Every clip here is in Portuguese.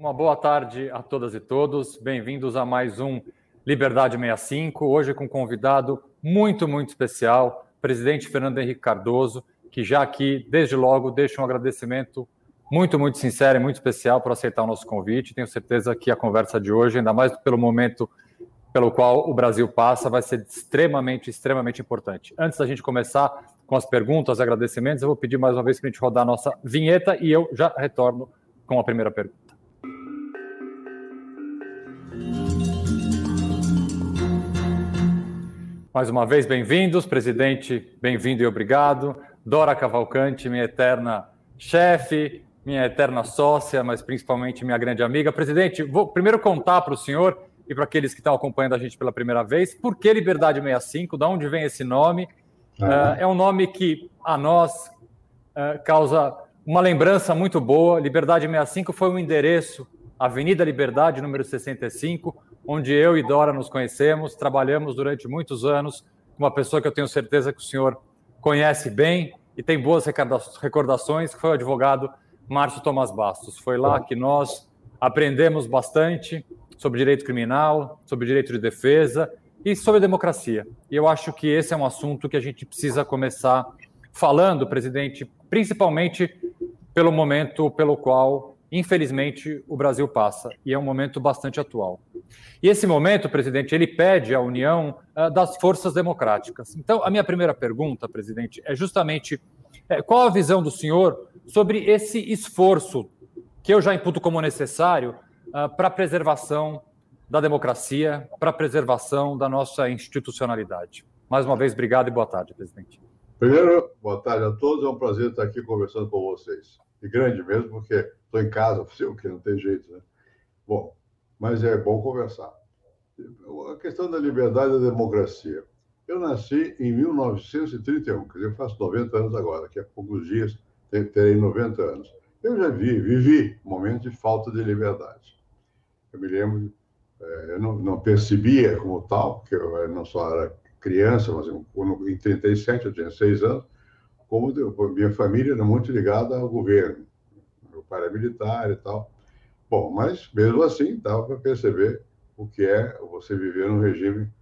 Uma boa tarde a todas e todos. Bem-vindos a mais um Liberdade 65. Hoje com um convidado muito, muito especial, presidente Fernando Henrique Cardoso, que já aqui, desde logo, deixa um agradecimento muito, muito sincero e muito especial por aceitar o nosso convite. Tenho certeza que a conversa de hoje, ainda mais pelo momento pelo qual o Brasil passa, vai ser extremamente, extremamente importante. Antes da gente começar com as perguntas, agradecimentos, eu vou pedir mais uma vez para a gente rodar a nossa vinheta e eu já retorno com a primeira pergunta. Mais uma vez, bem-vindos. Presidente, bem-vindo e obrigado. Dora Cavalcante, minha eterna chefe, minha eterna sócia, mas principalmente minha grande amiga. Presidente, vou primeiro contar para o senhor e para aqueles que estão acompanhando a gente pela primeira vez, por que Liberdade 65, de onde vem esse nome? Ah. Uh, é um nome que a nós uh, causa uma lembrança muito boa. Liberdade 65 foi um endereço, Avenida Liberdade, número 65, onde eu e Dora nos conhecemos, trabalhamos durante muitos anos, uma pessoa que eu tenho certeza que o senhor conhece bem e tem boas recordações, que foi o advogado Márcio Tomás Bastos. Foi lá que nós aprendemos bastante sobre direito criminal, sobre direito de defesa e sobre democracia. E eu acho que esse é um assunto que a gente precisa começar falando, presidente, principalmente pelo momento pelo qual infelizmente, o Brasil passa, e é um momento bastante atual. E esse momento, presidente, ele pede a união uh, das forças democráticas. Então, a minha primeira pergunta, presidente, é justamente é, qual a visão do senhor sobre esse esforço que eu já imputo como necessário uh, para a preservação da democracia, para a preservação da nossa institucionalidade. Mais uma vez, obrigado e boa tarde, presidente. Primeiro, boa tarde a todos. É um prazer estar aqui conversando com vocês. E grande mesmo, porque estou em casa, o que não tem jeito, né? Bom, mas é bom conversar. A questão da liberdade e da democracia. Eu nasci em 1931, quer dizer, eu faço 90 anos agora, daqui a poucos dias terei 90 anos. Eu já vi, vivi momentos de falta de liberdade. Eu me lembro, é, eu não, não percebia como tal, porque eu não só era criança, mas eu, em 37 eu tinha 6 anos, como minha família era muito ligada ao governo. Meu pai era militar e tal. Bom, mas mesmo assim dava para perceber o que é você viver num regime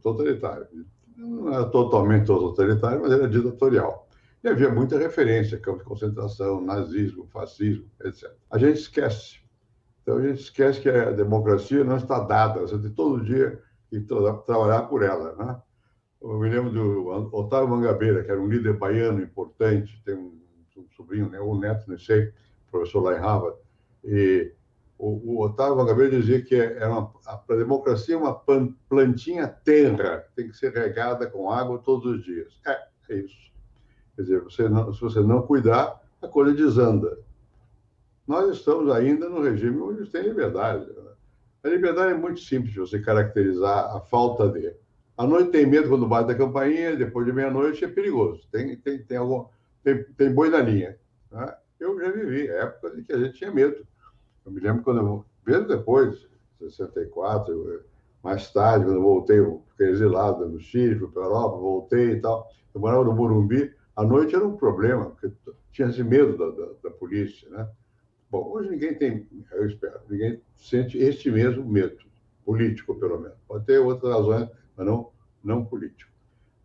totalitário. Não era totalmente totalitário, mas era ditatorial. E havia muita referência, campos de concentração, nazismo, fascismo, etc. A gente esquece. Então a gente esquece que a democracia não está dada, você tem todo dia que trabalhar por ela. Né? Eu me lembro do Otávio Mangabeira, que era um líder baiano importante, tem um, um sobrinho, né, ou um neto, não sei, professor lá em Harvard, e o, o Otávio Mangabeira dizia que era uma, a, a democracia é uma plantinha terra, tem que ser regada com água todos os dias. É, é isso. Quer dizer, você não, se você não cuidar, a coisa desanda. Nós estamos ainda no regime onde tem liberdade. Né? A liberdade é muito simples de você caracterizar a falta de. A noite tem medo quando bate a campainha, depois de meia-noite é perigoso. Tem, tem, tem, algum, tem, tem boi na linha. Né? Eu já vivi época em que a gente tinha medo. Eu me lembro quando eu, mesmo depois, 64, mais tarde, quando eu voltei, eu fiquei exilado no Chile, fui para a Europa, voltei e tal. Eu morava no Morumbi. A noite era um problema, porque tinha esse medo da, da, da polícia, né? Bom, hoje ninguém tem, eu espero, ninguém sente este mesmo medo, político pelo menos. Pode ter outras razões mas não, não político.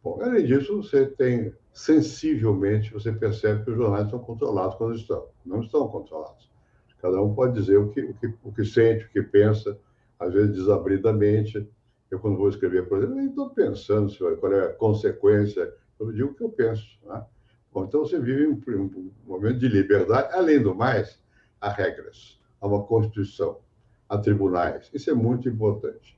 Bom, além disso, você tem, sensivelmente, você percebe que os jornais são controlados quando estão. Não estão controlados. Cada um pode dizer o que, o que, o que sente, o que pensa, às vezes desabridamente. Eu, quando vou escrever, por exemplo, nem estou pensando qual é a consequência, eu digo o que eu penso. Né? Bom, então você vive um, um momento de liberdade. Além do mais, há regras, há uma Constituição, há tribunais. Isso é muito importante.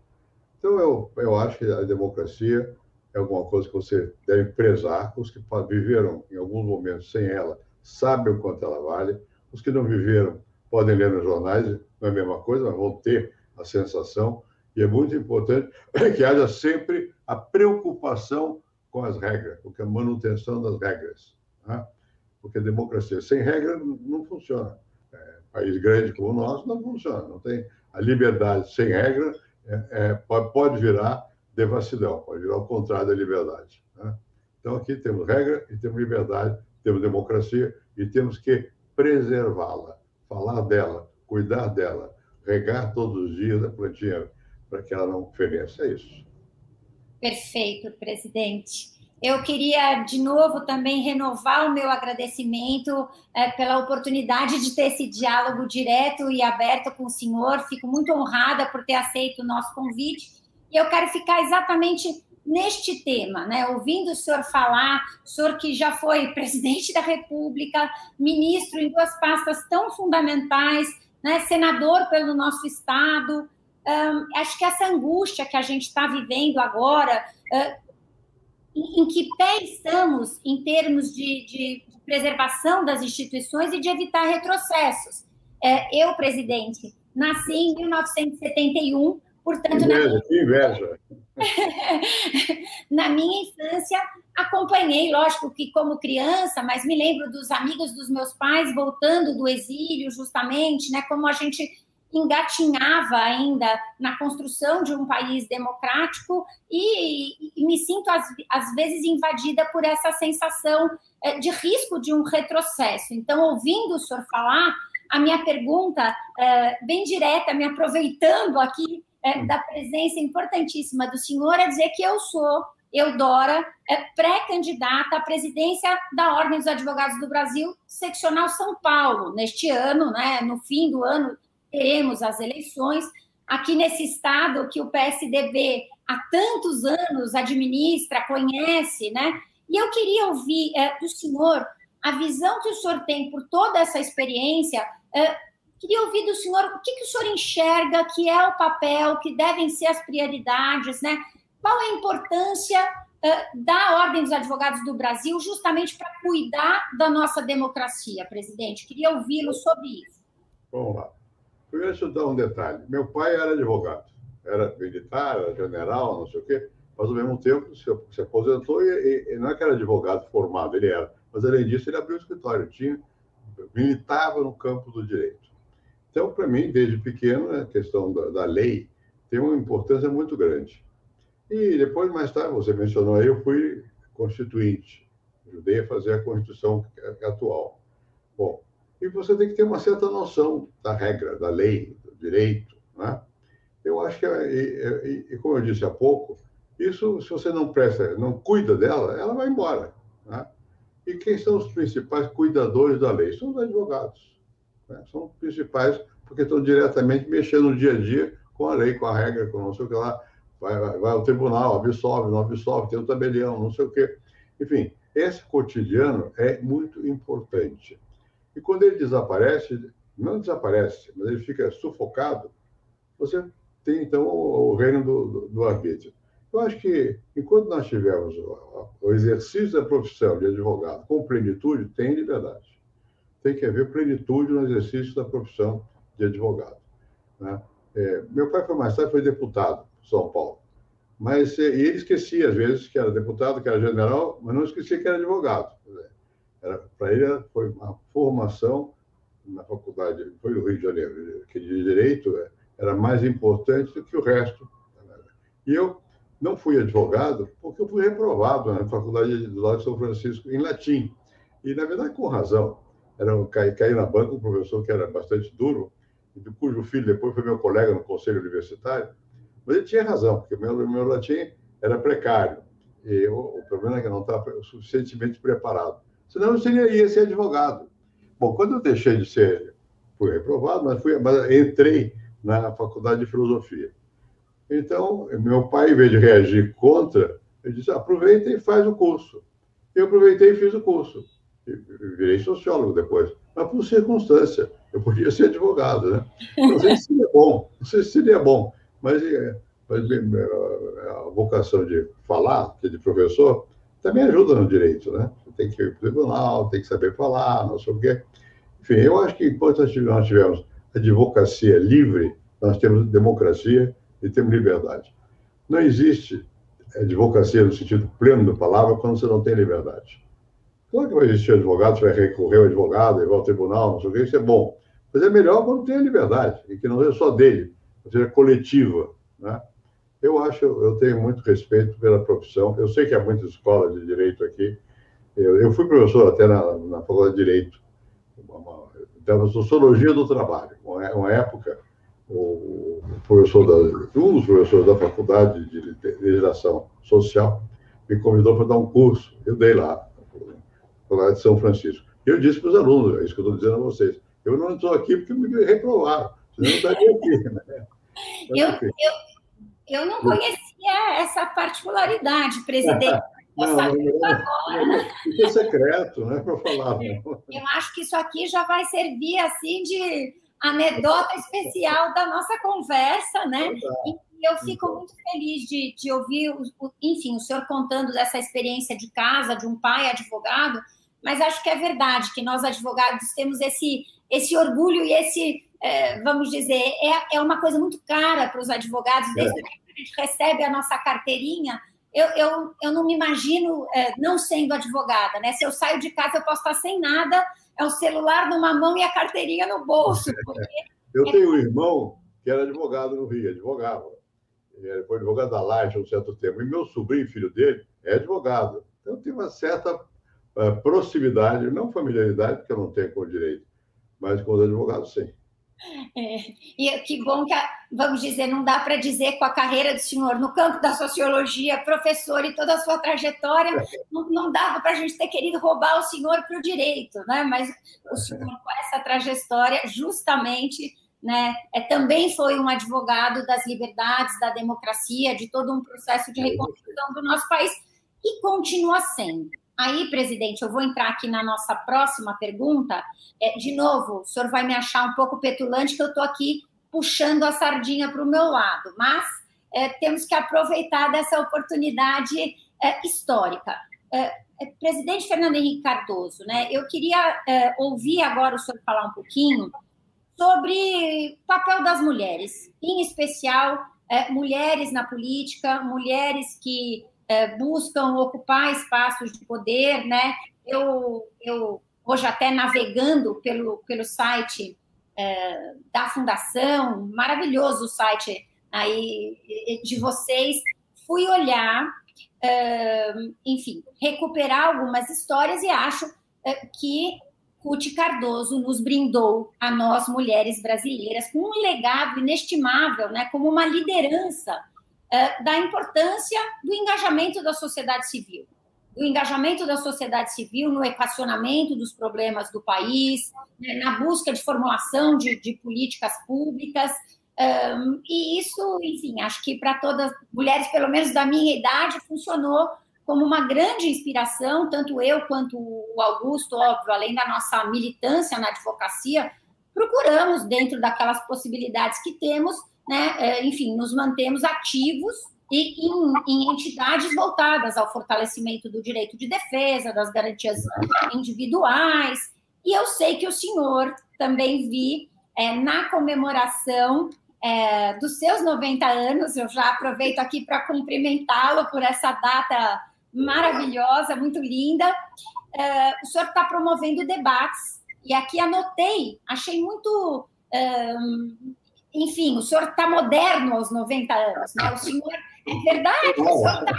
Então, eu, eu acho que a democracia é alguma coisa que você deve prezar. Os que viveram em alguns momentos sem ela sabem o quanto ela vale. Os que não viveram podem ler nos jornais, não é a mesma coisa, mas vão ter a sensação. E é muito importante que haja sempre a preocupação com as regras, porque a manutenção das regras. Né? Porque a democracia sem regra não funciona. É, país grande como o nosso não funciona. Não tem a liberdade sem regra é, é, pode, pode virar devassidão, pode virar o contrário da liberdade. Né? Então, aqui temos regra e temos liberdade, temos democracia e temos que preservá-la, falar dela, cuidar dela, regar todos os dias a plantinha para que ela não feneça. É isso. Perfeito, presidente. Eu queria, de novo, também renovar o meu agradecimento é, pela oportunidade de ter esse diálogo direto e aberto com o senhor. Fico muito honrada por ter aceito o nosso convite. E eu quero ficar exatamente neste tema, né? Ouvindo o senhor falar, o senhor que já foi presidente da República, ministro em duas pastas tão fundamentais, né? senador pelo nosso Estado. Um, acho que essa angústia que a gente está vivendo agora. Uh, em, que pé estamos em termos de, de, preservação das instituições e de evitar retrocessos. É, eu, presidente, nasci em 1971, portanto... Inveja, na... que inveja! na minha infância, acompanhei, lógico que como criança, mas me lembro dos amigos dos meus pais voltando do exílio, justamente, né, como a gente engatinhava ainda na construção de um país democrático e, e me sinto, às, às, vezes, invadida por essa sensação eh, de risco de um retrocesso. Então, ouvindo o senhor falar, a minha pergunta, eh, bem direta, me aproveitando aqui eh, da presença importantíssima do senhor, é dizer que eu sou Eudora, pré-candidata à presidência da Ordem dos Advogados do Brasil, seccional São Paulo, neste ano, né, no fim do ano teremos as eleições. Aqui nesse estado que o PSDB há tantos anos administra, conhece, né? E eu queria ouvir é, do senhor a visão que o senhor tem por toda essa experiência. É, queria ouvir do senhor o que, que o senhor enxerga que é o papel, que devem ser as prioridades, né? Qual é a importância é, da Ordem dos Advogados do Brasil justamente para cuidar da nossa democracia, presidente? Queria ouvi-lo sobre isso. Vamos lá. Primeiro, deixa eu dar um detalhe. Meu pai era advogado, era militar, era general, não sei o quê, mas ao mesmo tempo se, se aposentou e, e, não é que era advogado formado, ele era. Mas além disso, ele abriu o escritório, tinha, militava no campo do direito. Então, para mim, desde pequeno, a questão da, da lei tem uma importância muito grande. E depois, mais tarde, você mencionou aí, eu fui constituinte, ajudei a fazer a Constituição atual. Bom, e você tem que ter uma certa noção da regra, da lei, do direito. Né? Eu acho que, e, e, como eu disse há pouco, isso, se você não presta, não cuida dela, ela vai embora. Né? E quem são os principais cuidadores da lei? São os advogados. Né? São os principais, porque estão diretamente mexendo no dia a dia com a lei, com a regra, com não sei o que lá. Vai, vai, vai ao tribunal, absolve, não absolve, tem o tabelião, não sei o quê. Enfim, esse cotidiano é muito importante. E quando ele desaparece, não desaparece, mas ele fica sufocado, você tem, então, o, reino do, do, do arbítrio. Eu acho que, enquanto nós tivermos o, o exercício da profissão de advogado com plenitude, tem liberdade. Tem que haver plenitude no exercício da profissão de advogado. Né? É, meu pai foi mais tarde, foi deputado São Paulo. Mas e ele esquecia, às vezes, que era deputado, que era general, mas não esquecia que era advogado. Para ele, foi uma formação na faculdade, foi no Rio de Janeiro, que de direito é, era mais importante do que o resto. E eu não fui advogado porque eu fui reprovado na faculdade do lado de São Francisco em latim. E, na verdade, com razão. Era caí, na banca um professor que era bastante duro, cujo filho depois foi meu colega no conselho universitário, mas ele tinha razão, porque meu, meu latim era precário. E o problema é que eu não estava suficientemente preparado senão eu seria, ia ser advogado. Bom, quando eu deixei de ser, fui reprovado, mas, fui, mas entrei na faculdade de filosofia. Então, meu pai, em vez de reagir contra, ele disse: aproveita e faz o curso. Eu aproveitei e fiz o curso. E virei sociólogo depois, mas por circunstância. Eu podia ser advogado, né? Não sei se seria bom, não sei se seria bom, mas, é, mas a vocação de falar, é de professor, também ajuda no direito, né? tem que ir para o tribunal, tem que saber falar, não sei o quê. Enfim, eu acho que enquanto nós tivermos advocacia livre, nós temos democracia e temos liberdade. Não existe advocacia no sentido pleno da palavra quando você não tem liberdade. Claro que vai existir advogado, você vai recorrer ao advogado, ir ao tribunal, não sei o quê, isso é bom. Mas é melhor quando tem a liberdade, e que não seja só dele, seja coletiva. Né? Eu acho, eu tenho muito respeito pela profissão. Eu sei que há muitas escolas de direito aqui eu, eu fui professor até na, na Faculdade de Direito, Então, Sociologia do Trabalho. Uma época, o professor da, um dos professores da Faculdade de Legislação Social me convidou para dar um curso. Eu dei lá, lá de São Francisco. Eu disse para os alunos, é isso que eu estou dizendo a vocês, eu não estou aqui porque me reprovaram, senão eu estaria aqui. Né? Eu, eu, eu não conhecia essa particularidade, presidente. Não, não, não, isso é secreto, não é para falar. Não. Eu acho que isso aqui já vai servir assim de anedota especial da nossa conversa, né? E eu fico muito feliz de, de ouvir, enfim, o senhor contando dessa experiência de casa, de um pai advogado, mas acho que é verdade que nós advogados temos esse, esse orgulho e esse, é, vamos dizer, é, é uma coisa muito cara para os advogados, desde é. que a gente recebe a nossa carteirinha, eu, eu, eu não me imagino é, não sendo advogada, né? Se eu saio de casa, eu posso estar sem nada, é o celular numa mão e a carteirinha no bolso. eu tenho um irmão que era advogado no Rio, advogava. Ele foi advogado da Laje há um certo tempo. E meu sobrinho, filho dele, é advogado. Então, tem uma certa uh, proximidade, não familiaridade, porque eu não tenho com o direito, mas com os advogados, sim. É, e que bom que, vamos dizer, não dá para dizer com a carreira do senhor no campo da sociologia, professor e toda a sua trajetória, não, não dava para a gente ter querido roubar o senhor para o direito, né? Mas o senhor, com essa trajetória, justamente, né, é, também foi um advogado das liberdades, da democracia, de todo um processo de reconstrução do nosso país, e continua sendo. Aí, presidente, eu vou entrar aqui na nossa próxima pergunta. É, de novo, o senhor vai me achar um pouco petulante, que eu estou aqui puxando a sardinha para o meu lado, mas é, temos que aproveitar dessa oportunidade é, histórica. É, é, presidente Fernando Henrique Cardoso, né, eu queria é, ouvir agora o senhor falar um pouquinho sobre o papel das mulheres, em especial mulheres na política, mulheres que é, buscam ocupar espaços de poder, né? Eu, eu hoje até navegando pelo, pelo site é, da fundação, maravilhoso o site aí de vocês, fui olhar, é, enfim, recuperar algumas histórias e acho é, que Ruth Cardoso nos brindou a nós mulheres brasileiras com um legado inestimável, né? Como uma liderança é, da importância do engajamento da sociedade civil, do engajamento da sociedade civil no equacionamento dos problemas do país, né, na busca de formulação de, de políticas públicas. Um, e isso, enfim, acho que para todas mulheres, pelo menos da minha idade, funcionou como uma grande inspiração, tanto eu quanto o Augusto, óbvio, além da nossa militância na advocacia, procuramos, dentro daquelas possibilidades que temos, né, é, enfim, nos mantemos ativos e em, em, entidades voltadas ao fortalecimento do direito de defesa, das garantias individuais. E eu sei que o senhor também vi é, na comemoração é, dos seus 90 anos, eu já aproveito aqui para cumprimentá-lo por essa data maravilhosa, muito linda. É, o senhor está promovendo debates, e aqui anotei, achei muito enfim, o senhor está moderno aos 90 anos, né? O senhor, é verdade, o senhor está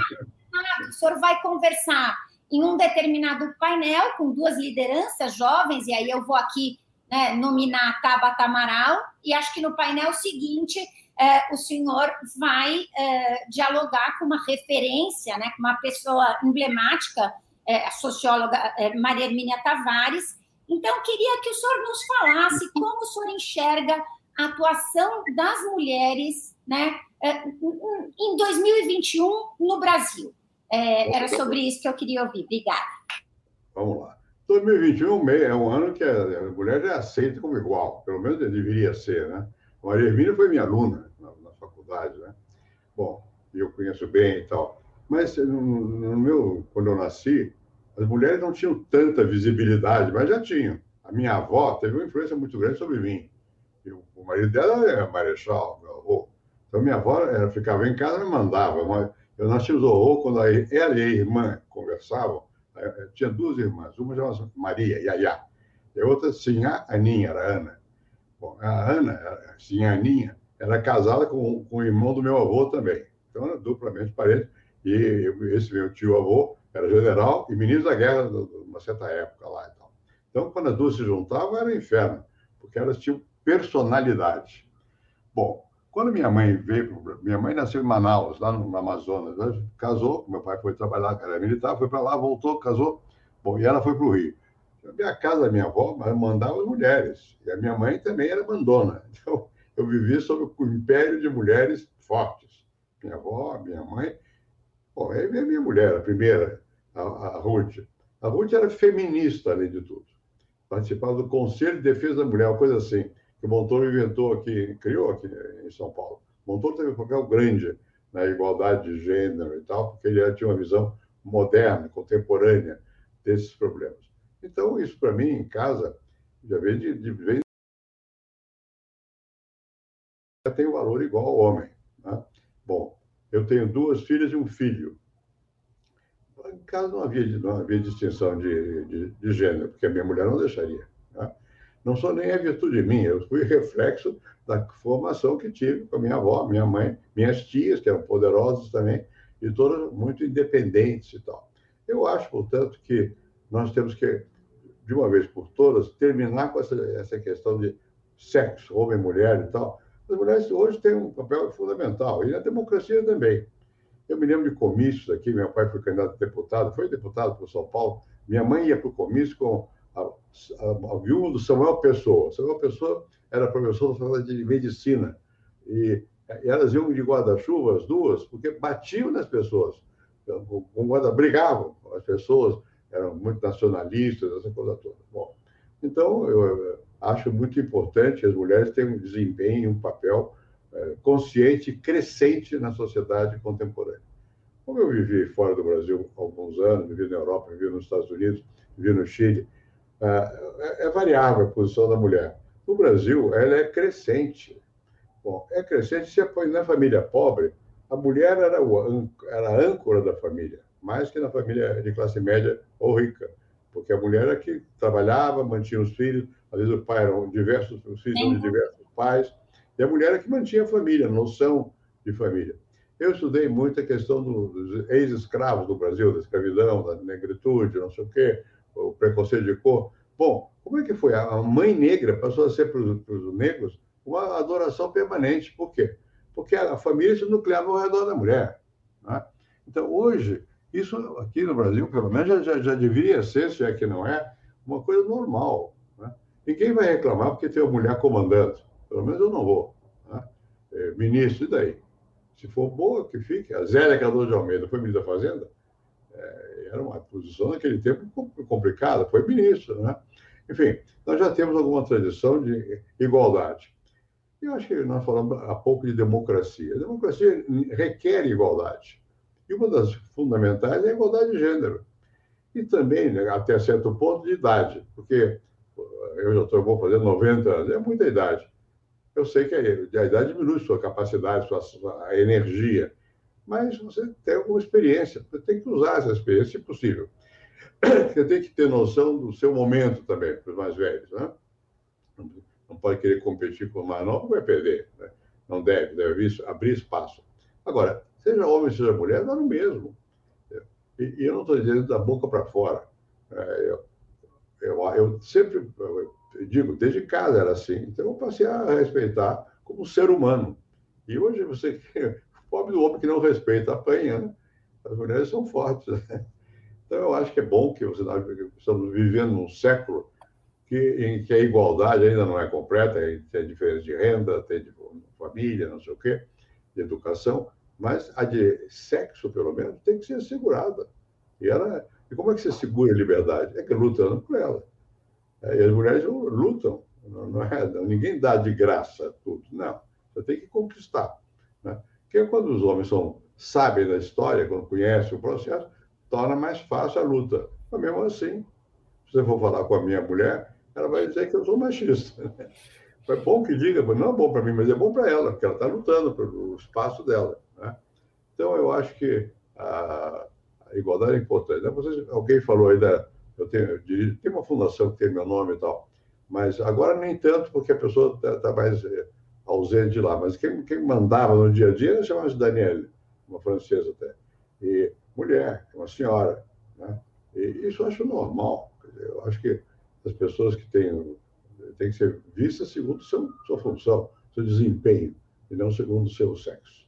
o senhor vai conversar em um determinado painel com duas lideranças jovens, e aí eu vou aqui né, nominar a Tabata Amaral, e acho que no painel seguinte é, o senhor vai é, dialogar com uma referência, né, com uma pessoa emblemática, é, a socióloga Maria Hermínia Tavares. Então, queria que o senhor nos falasse como o senhor enxerga a atuação das mulheres né, é, em 2021 no Brasil. É, era sobre isso que eu queria ouvir. Obrigada. Vamos lá. 2021 é um ano que a mulher já aceita como igual, pelo menos deveria ser, né? A Maria Hermínia foi minha aluna na, na faculdade, né? Bom, eu conheço bem e tal. Mas no, no, meu, quando eu nasci, as mulheres não tinham tanta visibilidade, mas já tinham. A minha avó teve uma influência muito grande sobre mim o marido dela é marechal, meu avô. Então, minha avó ela ficava em casa e me mandava. Mas eu, nós tínhamos horror quando ela e a irmã conversavam. Tinha duas irmãs, uma chamava Maria, Yaya, e a outra, Sinhá Aninha, era Ana. Bom, a Ana, Sinhá Aninha, era casada com, com o irmão do meu avô também. Então, era duplamente parente. E esse meu tio-avô era general e ministro da guerra de uma certa época lá. Então, quando as duas se juntavam, era um inferno porque elas tinham personalidade. Bom, quando minha mãe veio, minha mãe nasceu em Manaus, lá no Amazonas, né? casou, meu pai foi trabalhar, cara militar, foi para lá, voltou, casou, bom, e ela foi para o Rio. A minha casa, a minha avó, mandava as mulheres, e a minha mãe também era mandona. Então, eu vivi sob o império de mulheres fortes. Minha avó, minha mãe. Bom, aí veio minha mulher, a primeira, a, a Ruth. A Ruth era feminista, além de tudo. Participava do Conselho de Defesa da Mulher, uma coisa assim, que o Montoro inventou aqui, criou aqui em São Paulo. O Montoro teve um papel grande na igualdade de gênero e tal, porque ele tinha uma visão moderna, contemporânea desses problemas. Então, isso para mim, em casa, já vem de, de vem tem um valor igual ao homem. Né? Bom, eu tenho duas filhas e um filho. Em casa não havia, não havia distinção de, de, de gênero, porque a minha mulher não deixaria. Né? Não só nem a virtude minha, eu fui reflexo da formação que tive com a minha avó, minha mãe, minhas tias, que eram poderosas também, e todas muito independentes e tal. Eu acho, portanto, que nós temos que, de uma vez por todas, terminar com essa, essa questão de sexo, homem, mulher e tal, as mulheres hoje têm um papel fundamental, e na democracia também. Eu me lembro de comícios aqui, meu pai foi candidato a deputado, foi deputado por São Paulo, minha mãe ia para o comício com a, a, viúva do Samuel Pessoa. Samuel Pessoa era professor da faculdade de medicina, e, e elas iam de guarda-chuva, as duas, porque batiam nas pessoas, com guarda brigavam as pessoas, eram muito nacionalistas, essa coisa toda. Bom, então, eu, acho muito importante as mulheres terem um desempenho, um papel é, consciente crescente na sociedade contemporânea. Como eu vivi fora do Brasil há alguns anos, vivi na Europa, vivi nos Estados Unidos, vivi no Chile, é, é variável a posição da mulher. No Brasil, ela é crescente. Bom, é crescente se apoia na família pobre, a mulher era, o, era a âncora da família, mais que na família de classe média ou rica, porque a mulher era que trabalhava, mantinha os filhos, às vezes o pai eram diversos, os filhos eram de diversos pais, e a mulher é que mantinha a família, a noção de família. Eu estudei muito a questão dos ex-escravos do Brasil, da escravidão, da negritude, não sei o quê, o preconceito de cor. Bom, como é que foi? A mãe negra passou a ser para os negros uma adoração permanente. Por quê? Porque a família se nucleava ao redor da mulher. Né? Então, hoje, isso aqui no Brasil, pelo menos, já, já, já deveria ser, se é que não é, uma coisa normal. Ninguém vai reclamar porque tem uma mulher comandando. Pelo menos eu não vou. Né? É, ministro, e daí? Se for boa, que fique. A Zélia Cador de Almeida foi ministra da Fazenda. É, era uma posição naquele tempo complicada, foi ministro. Né? Enfim, nós já temos alguma tradição de igualdade. Eu acho que nós falamos há pouco de democracia. A democracia requer igualdade. E uma das fundamentais é a igualdade de gênero. E também, né, até certo ponto, de idade. Porque eu já estou, vou fazer 90 anos, é muita idade. Eu sei que a idade diminui sua capacidade, sua, sua energia, mas você tem alguma experiência, você tem que usar essa experiência, se possível. Você tem que ter noção do seu momento também, para os mais velhos, né? Não pode querer competir com o mais novo, vai perder. Né? Não deve, deve abrir espaço. Agora, seja homem, seja mulher, dá no mesmo. E, e eu não estou dizendo da boca para fora. É, eu, eu, eu sempre eu digo, desde casa era assim. Então eu passei a respeitar como ser humano. E hoje você, o pobre do homem que não respeita, apanha, né? As mulheres são fortes. Né? Então eu acho que é bom que você, estamos vivendo num século que, em que a igualdade ainda não é completa, tem diferença de renda, tem de família, não sei o quê, de educação, mas a de sexo, pelo menos, tem que ser assegurada. E ela e como é que você segura a liberdade? É que lutando por ela. É, e as mulheres lutam. Não é, ninguém dá de graça tudo. Não. Você tem que conquistar. Né? Porque quando os homens são sabem da história, quando conhecem o processo, torna mais fácil a luta. Mas mesmo assim, se você for falar com a minha mulher, ela vai dizer que eu sou machista. Né? É bom que diga, não é bom para mim, mas é bom para ela, porque ela está lutando pelo espaço dela. Né? Então, eu acho que a, igualdade é importante. Né? Vocês, alguém falou aí da. Eu tenho, eu tem uma fundação que tem meu nome e tal, mas agora nem tanto, porque a pessoa está tá mais é, ausente de lá. Mas quem, quem mandava no dia a dia chamava de Daniele, uma francesa até. E mulher, uma senhora. Né? E isso eu acho normal. Eu acho que as pessoas que têm tem que ser vista segundo seu, sua função, seu desempenho, e não segundo o seu sexo.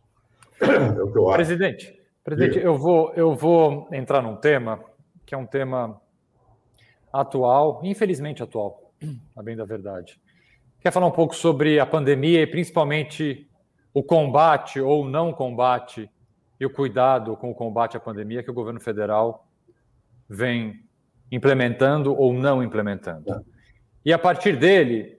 É o que eu acho. Presidente, presidente eu, vou, eu vou entrar num tema que é um tema atual, infelizmente atual, a bem da verdade. Quer falar um pouco sobre a pandemia e principalmente o combate ou não combate e o cuidado com o combate à pandemia que o governo federal vem implementando ou não implementando. E a partir dele,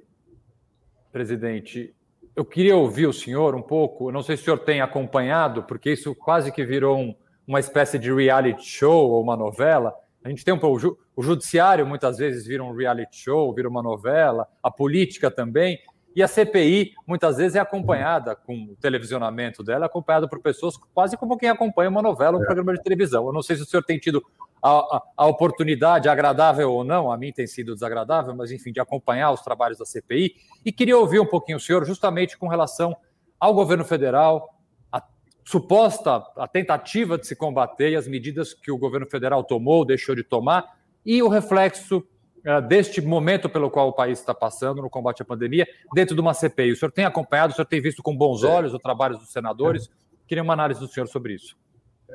presidente, eu queria ouvir o senhor um pouco, não sei se o senhor tem acompanhado, porque isso quase que virou um, uma espécie de reality show ou uma novela. A gente tem um o judiciário muitas vezes vira um reality show, vira uma novela, a política também, e a CPI muitas vezes é acompanhada com o televisionamento dela, acompanhada por pessoas quase como quem acompanha uma novela, um é. programa de televisão. Eu não sei se o senhor tem tido a, a, a, oportunidade, agradável ou não, a mim tem sido desagradável, mas enfim, de acompanhar os trabalhos da CPI. E queria ouvir um pouquinho o senhor, justamente com relação ao governo federal, a suposta a tentativa de se combater e as medidas que o governo federal tomou, deixou de tomar, e o reflexo deste momento pelo qual o país está passando no combate à pandemia, dentro de uma CPI. O senhor tem acompanhado, o senhor tem visto com bons olhos o trabalho dos senadores? Queria uma análise do senhor sobre isso.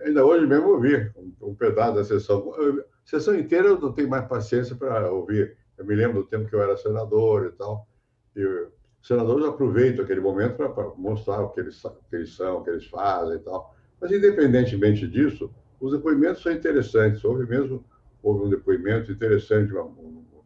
Ainda hoje mesmo ouvi um, pedaço da sessão. A sessão inteira eu não tenho mais paciência para ouvir. Eu me lembro do tempo que eu era senador e tal. E os senadores aproveitam aquele momento para mostrar o que, eles, o que eles são, o que eles fazem e tal. Mas, independentemente disso, os depoimentos são interessantes. Houve mesmo houve um depoimento interessante de uma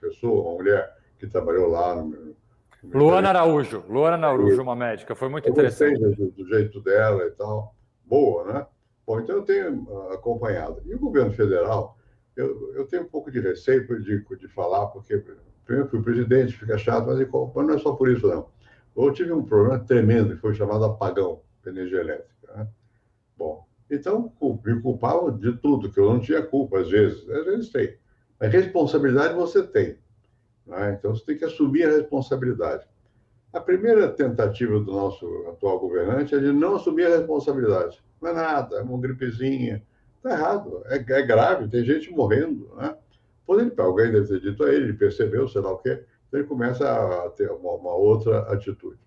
pessoa, uma mulher que trabalhou lá no, no Luana Araújo, Luana Araújo, uma médica, foi muito interessante. Do, do jeito dela e tal, boa, né? Bom, então eu tenho ah, acompanhado. E o governo federal, eu, eu tenho um pouco de receio de, de falar, porque primeiro fui presidente, fica chato, mas, mas não é só por isso, não. Eu tive um problema tremendo, que foi chamado apagão de energia elétrica. Né? Bom, então me culpavam de tudo, que eu não tinha culpa, às vezes. Às vezes tem. Mas responsabilidade você tem. Né? Então você tem que assumir a responsabilidade. A primeira tentativa do nosso atual governante é de não assumir a responsabilidade. Não é nada, é uma gripezinha. Está errado, é, é, grave, tem gente morrendo. Né? Depois ele, alguém deve ter dito a ele, ele percebeu, sei lá o quê, então ele começa a ter uma, uma outra atitude.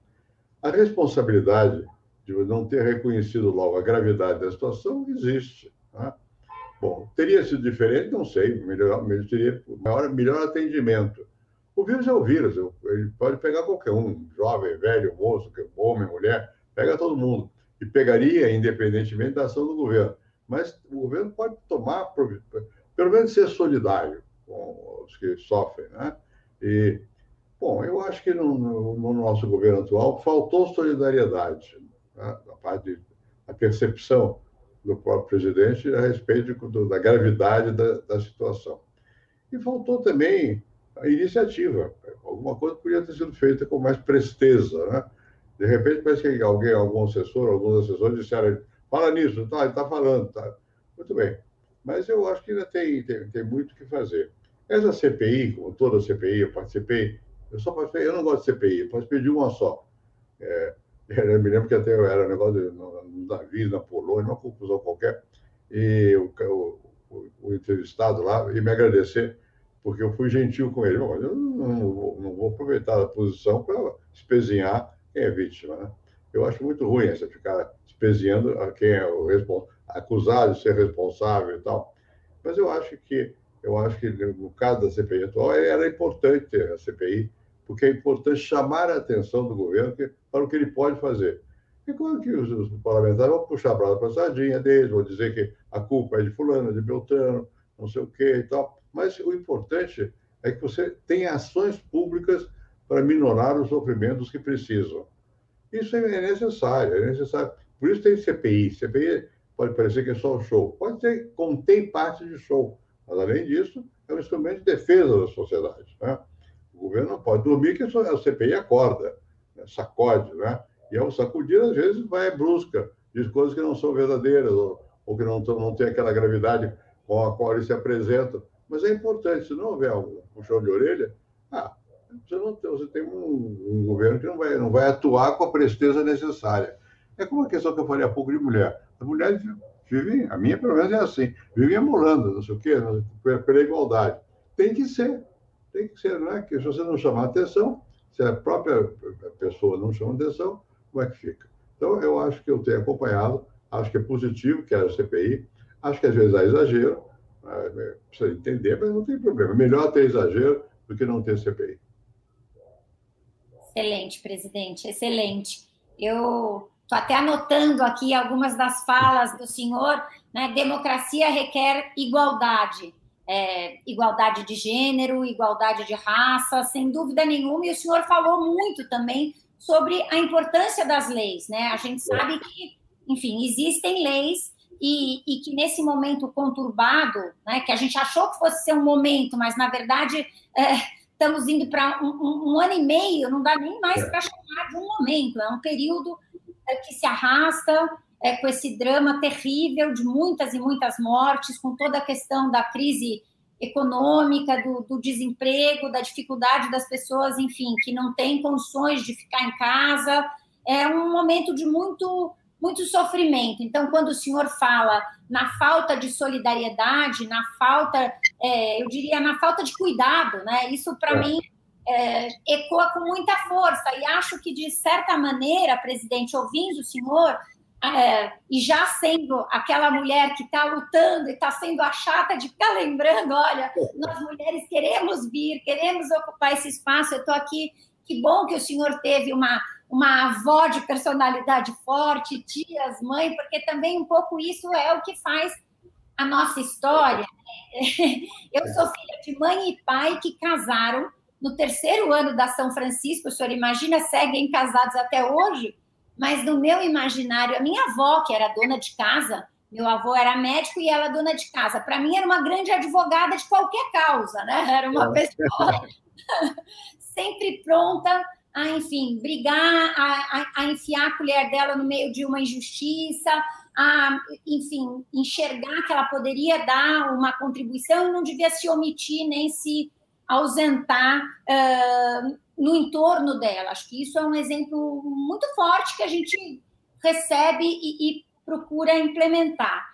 A responsabilidade de não ter reconhecido logo a gravidade da situação existe. Né? Bom, teria sido diferente? Não sei, melhor, teria maior, melhor atendimento. O vírus é o vírus, ele pode pegar qualquer um, jovem, velho, moço, homem, mulher, pega todo mundo e pegaria independentemente da ação do governo. Mas o governo pode tomar, pelo menos ser solidário com os que sofrem, né? E, bom, eu acho que no, no, no nosso governo atual faltou solidariedade, né? da parte da percepção do próprio presidente a respeito do, da gravidade da, da situação. E faltou também a iniciativa. Alguma coisa podia ter sido feita com mais presteza, né? De repente, parece que alguém, algum assessor, alguns assessores disseram, fala nisso, tá, ele está falando, tá. Muito bem. Mas eu acho que ainda tem, tem, tem muito o que fazer. Essa CPI, como toda CPI, eu participei, eu só participei, eu não gosto de CPI, eu participei de uma só. É, eu me lembro que até era um negócio de, no, no navio, na Polônia, uma confusão qualquer, e o, o, o, entrevistado lá ia me agradecer, porque eu fui gentil com ele. Eu não, não, vou, não vou aproveitar a posição para espezinhar quem é vítima. Né? Eu acho muito ruim essa ficar espezinhando a quem é o responsável, acusado de ser responsável e tal. Mas eu acho que eu acho que no caso da CPI atual era importante a CPI, porque é importante chamar a atenção do governo para o que ele pode fazer. E claro que os, os parlamentares vão puxar a brasa para a sardinha deles, vão dizer que a culpa é de fulano, de Beltrano, não sei o quê e tal. Mas o importante é que você tenha ações públicas para minorar os sofrimentos que precisam. Isso é necessário, é necessário. Por isso tem CPI. CPI pode parecer que é só um show. Pode ter, contém parte de show. Mas, além disso, é um instrumento de defesa da sociedade. Né? Governo não pode dormir, que a CPI acorda, né? sacode. Né? E ao sacudir, às vezes, vai brusca, diz coisas que não são verdadeiras ou, ou que não, não tem aquela gravidade com a qual ele se apresenta. Mas é importante, se não houver um puxão de orelha, ah, você, não, você tem um, um, governo que não vai, não vai atuar com a presteza necessária. É como a questão que eu falei há pouco de mulher. As mulheres vivem, a minha pelo menos é assim, vivem emulando, não sei o quê, pela igualdade. Tem que ser. Tem que ser, né? Que se você não chamar atenção, se a própria pessoa não chama atenção, como é que fica? Então, eu acho que eu tenho acompanhado, acho que é positivo que a CPI, acho que às vezes há exagero, né? precisa entender, mas não tem problema. Melhor ter exagero do que não ter CPI. Excelente, presidente, excelente. Eu estou até anotando aqui algumas das falas do senhor. Né? Democracia requer igualdade. É, igualdade de gênero, igualdade de raça, sem dúvida nenhuma. E o senhor falou muito também sobre a importância das leis. Né? A gente sabe que, enfim, existem leis e, e, que nesse momento conturbado, né, que a gente achou que fosse ser um momento, mas na verdade é, estamos indo para um, um, um, ano e meio, não dá nem mais para chamar de um momento, é um período é, que se arrasta é, com esse drama terrível de muitas e muitas mortes, com toda a questão da crise econômica, do, do desemprego, da dificuldade das pessoas, enfim, que não têm condições de ficar em casa. É um momento de muito muito sofrimento. Então, quando o senhor fala na falta de solidariedade, na falta, é, eu diria, na falta de cuidado, né? Isso para é. mim é, ecoa com muita força e acho que de certa maneira, presidente, ouvindo o senhor é, e já sendo aquela mulher que está lutando e está sendo a chata de ficar lembrando, olha, nós mulheres queremos vir, queremos ocupar esse espaço. Eu estou aqui. Que bom que o senhor teve uma uma avó de personalidade forte, tias, mãe, porque também um pouco isso é o que faz a nossa história. Eu sou filha de mãe e pai que casaram no terceiro ano da São Francisco, o senhor imagina, seguem casados até hoje, mas no meu imaginário, a minha avó, que era dona de casa, meu avô era médico e ela dona de casa, para mim era uma grande advogada de qualquer causa, né? Era uma pessoa sempre pronta a, enfim, brigar, a, a, a, enfiar a colher dela no meio de uma injustiça, a, enfim, enxergar que ela poderia dar uma contribuição e não devia se omitir nem se ausentar uh, no entorno dela. Acho que isso é um exemplo muito forte que a gente recebe e, e procura implementar.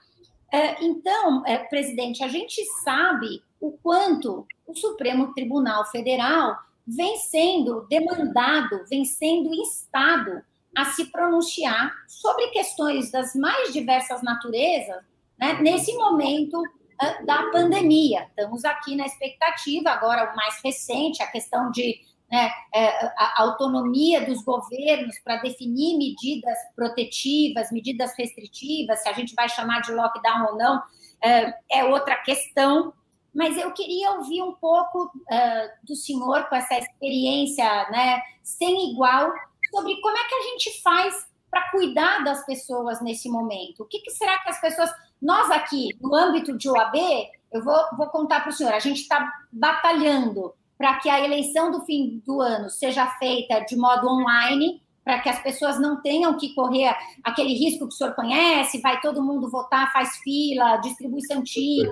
Uh, então, uh, presidente, a gente sabe o quanto o Supremo Tribunal Federal vem sendo demandado, vem sendo instado a se pronunciar sobre questões das mais diversas naturezas, né, nesse momento uh, da pandemia. Estamos aqui na expectativa, agora o mais recente, a questão de né, é, a autonomia dos governos para definir medidas protetivas, medidas restritivas, se a gente vai chamar de lockdown ou não, é, é outra questão mas eu queria ouvir um pouco uh, do senhor com essa experiência né, sem igual sobre como é que a gente faz para cuidar das pessoas nesse momento. O que, que, será que as pessoas. Nós aqui, no âmbito de OAB, eu vou, vou contar para o senhor, a gente está batalhando para que a eleição do fim do ano seja feita de modo online, para que as pessoas não tenham que correr aquele risco que o senhor conhece, vai todo mundo votar, faz fila, distribui santinho,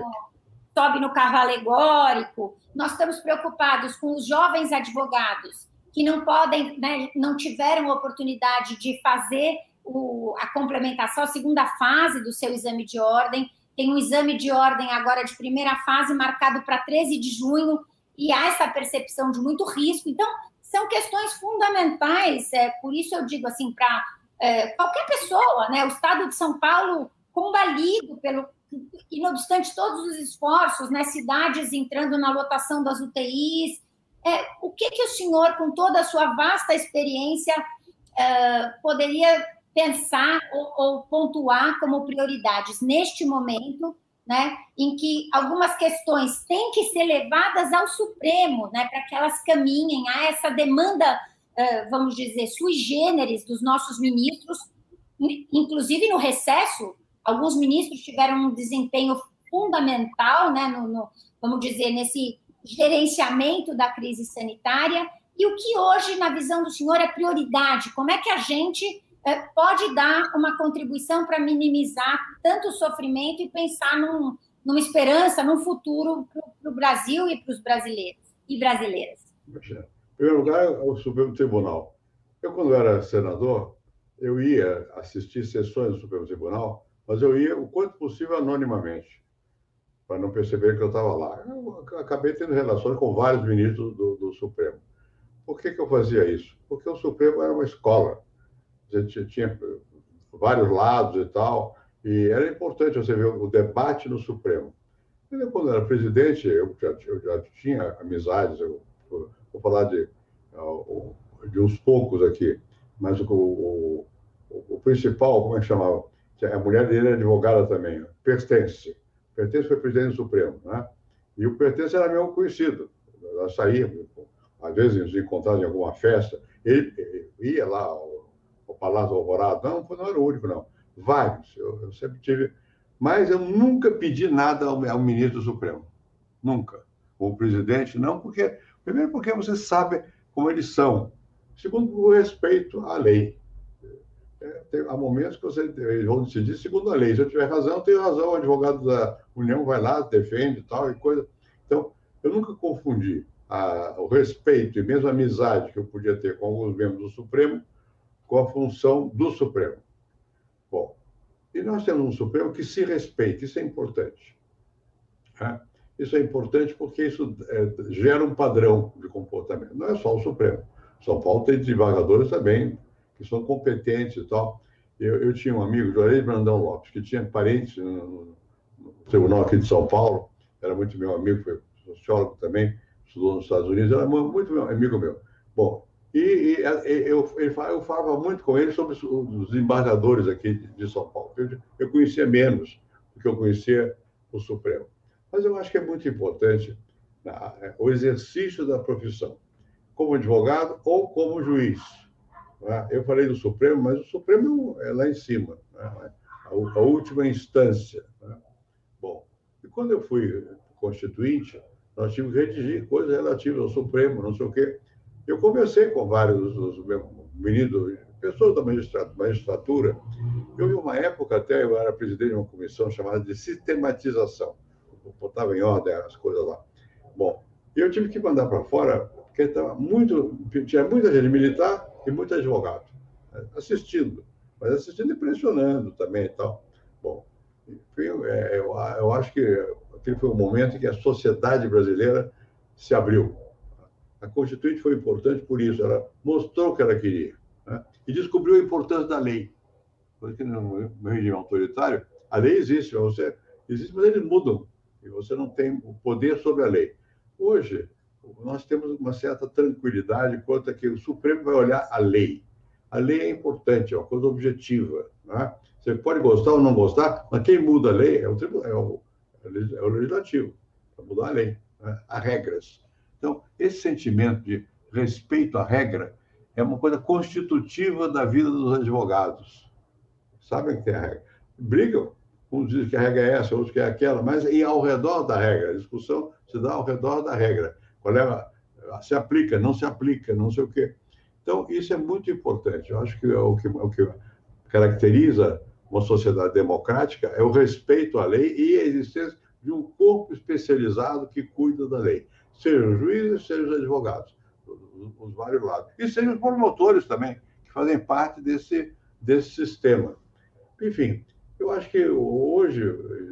sobe no carro alegórico. Nós estamos preocupados com os jovens advogados que não podem, né, não tiveram oportunidade de fazer o, a complementação, a segunda fase do seu exame de ordem. Tem um exame de ordem agora de primeira fase marcado para 13 de junho e há essa percepção de muito risco. Então, são questões fundamentais. É, por isso eu digo assim, para é, qualquer pessoa, né, o Estado de São Paulo combalido pelo e não obstante todos os esforços, né, cidades entrando na lotação das UTIs, é, o que, que o senhor, com toda a sua vasta experiência, é, poderia pensar ou, ou, pontuar como prioridades neste momento, né, em que algumas questões têm que ser levadas ao Supremo, né, para que elas caminhem a essa demanda, vamos dizer, sui generis dos nossos ministros, inclusive no recesso Alguns ministros tiveram um desempenho fundamental, né, no, no, vamos dizer, nesse gerenciamento da crise sanitária. E o que hoje, na visão do senhor, é prioridade? Como é que a gente pode dar uma contribuição para minimizar tanto o sofrimento e pensar num, numa esperança, num futuro para o Brasil e para os brasileiros e brasileiras? Em primeiro lugar, o Supremo Tribunal. Eu, quando era senador, eu ia assistir sessões do Supremo Tribunal mas eu ia o quanto possível anonimamente. para não perceber que eu estava lá. Eu acabei tendo relações com vários ministros do, do Supremo. Por que, que eu fazia isso? Porque o Supremo era uma escola. A gente tinha vários lados e tal, e era importante você ver o debate no Supremo. E quando era presidente, eu já, eu já tinha amizades, eu, vou falar de, de uns poucos aqui, mas o, o, o principal, como é que chamava? A mulher dele era advogada também, Pertence. Pertence foi presidente do Supremo, né? E o Pertence era meu conhecido. Nós saíamos, às vezes nos encontrávamos em alguma festa. Ele, ele ia lá Palácio Alvorado. Não, não era o único, não. Vários. Eu, eu sempre tive. Mas eu nunca pedi nada ao, ao ministro do Supremo. Nunca. O presidente, não, porque. Primeiro, porque você sabe como eles são. Segundo, o respeito à lei. É, tem, há momentos que você, eles vão decidir segundo a lei. Se eu tiver razão, eu tenho razão. O advogado da União vai lá, defende tal e coisa. Então, eu nunca confundi a, o respeito e mesmo a amizade que eu podia ter com alguns membros do Supremo com a função do Supremo. Bom, e nós temos um Supremo que se respeita, isso é importante. Né? Isso é importante porque isso é, gera um padrão de comportamento. Não é só o Supremo. São Paulo tem desembargadores também que são competentes e tal. Eu, eu tinha um amigo, Juarez Brandão Lopes, que tinha parentes no, no, tribunal aqui de São Paulo, era muito meu amigo, foi sociólogo também, estudou nos Estados Unidos, era muito meu, amigo meu. Bom, e, e, eu, eu falava muito com ele sobre os embargadores aqui de São Paulo. Eu, eu conhecia menos do que eu conhecia o Supremo. Mas eu acho que é muito importante o exercício da profissão, como advogado ou como juiz. Né? Eu falei do Supremo, mas o Supremo é lá em cima, né? a, última instância. Né? Bom, e quando eu fui constituinte, nós tínhamos que redigir coisas relativas ao Supremo, não sei o quê. Eu conversei com vários meninos, pessoas da magistratura. Eu vi uma época até, eu era presidente de uma comissão chamada de sistematização. Eu botava em ordem as coisas lá. Bom, eu tive que mandar para fora, porque estava muito, tinha muita gente militar e muito advogado né, assistindo, mas assistindo e pressionando também e tal. Bom, enfim, é, eu, eu acho que aquele foi o momento em que a sociedade brasileira se abriu. A Constituinte foi importante por isso, ela mostrou o que ela queria né? e descobriu a importância da lei. Porque no regime autoritário, a lei existe, você existe, mas eles mudam e você não tem o poder sobre a lei. Hoje, nós temos uma certa tranquilidade quanto a que o Supremo vai olhar a lei. A lei é importante, é uma coisa objetiva. Né? Você pode gostar ou não gostar, mas quem muda a lei é o, tribunal, é o, é o legislativo, para mudar a lei, né? as regras. Então, esse sentimento de respeito à regra é uma coisa constitutiva da vida dos advogados. Sabem que tem a regra. Brigam, uns dizem que a regra é essa, outros que é aquela, mas e ao redor da regra. A discussão se dá ao redor da regra. Qual é a, se aplica, não se aplica, não sei o quê. Então, isso é muito importante. Eu acho que é o que, é o que caracteriza uma sociedade democrática é o respeito à lei e a existência de um corpo especializado que cuida da lei, sejam juízes, sejam os advogados, os vários lados, e sejam os promotores também, que fazem parte desse, desse sistema. Enfim, eu acho que hoje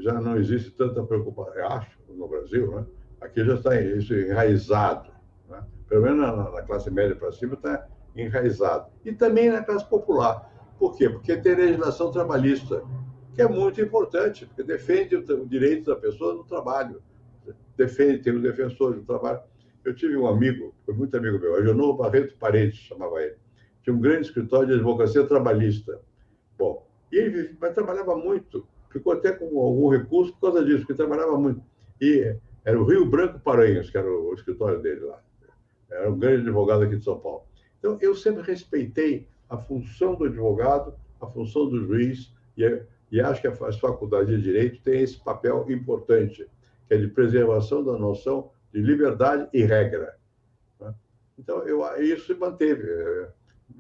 já não existe tanta preocupação, acho, no Brasil, né? aqui já está isso enraizado. Né? Pelo menos na, na classe média para cima está enraizado. E também na classe popular. Por quê? Porque tem legislação trabalhista, que é muito importante, porque defende o direito da pessoa no trabalho. Defende, tem os defensores do trabalho. Eu tive um amigo, foi muito amigo meu, Agenor Barreto Paredes, chamava ele. Tinha um grande escritório de advocacia trabalhista. Bom, e ele mas trabalhava muito, ficou até com algum recurso por causa disso, porque trabalhava muito. E era o Rio Branco Paranhos, que era o escritório dele lá. Era um grande advogado aqui de São Paulo. Então, eu sempre respeitei a função do advogado, a função do juiz, e, e acho que as faculdades de direito têm esse papel importante, que é de preservação da noção de liberdade e regra. Né? Então, eu, isso se manteve.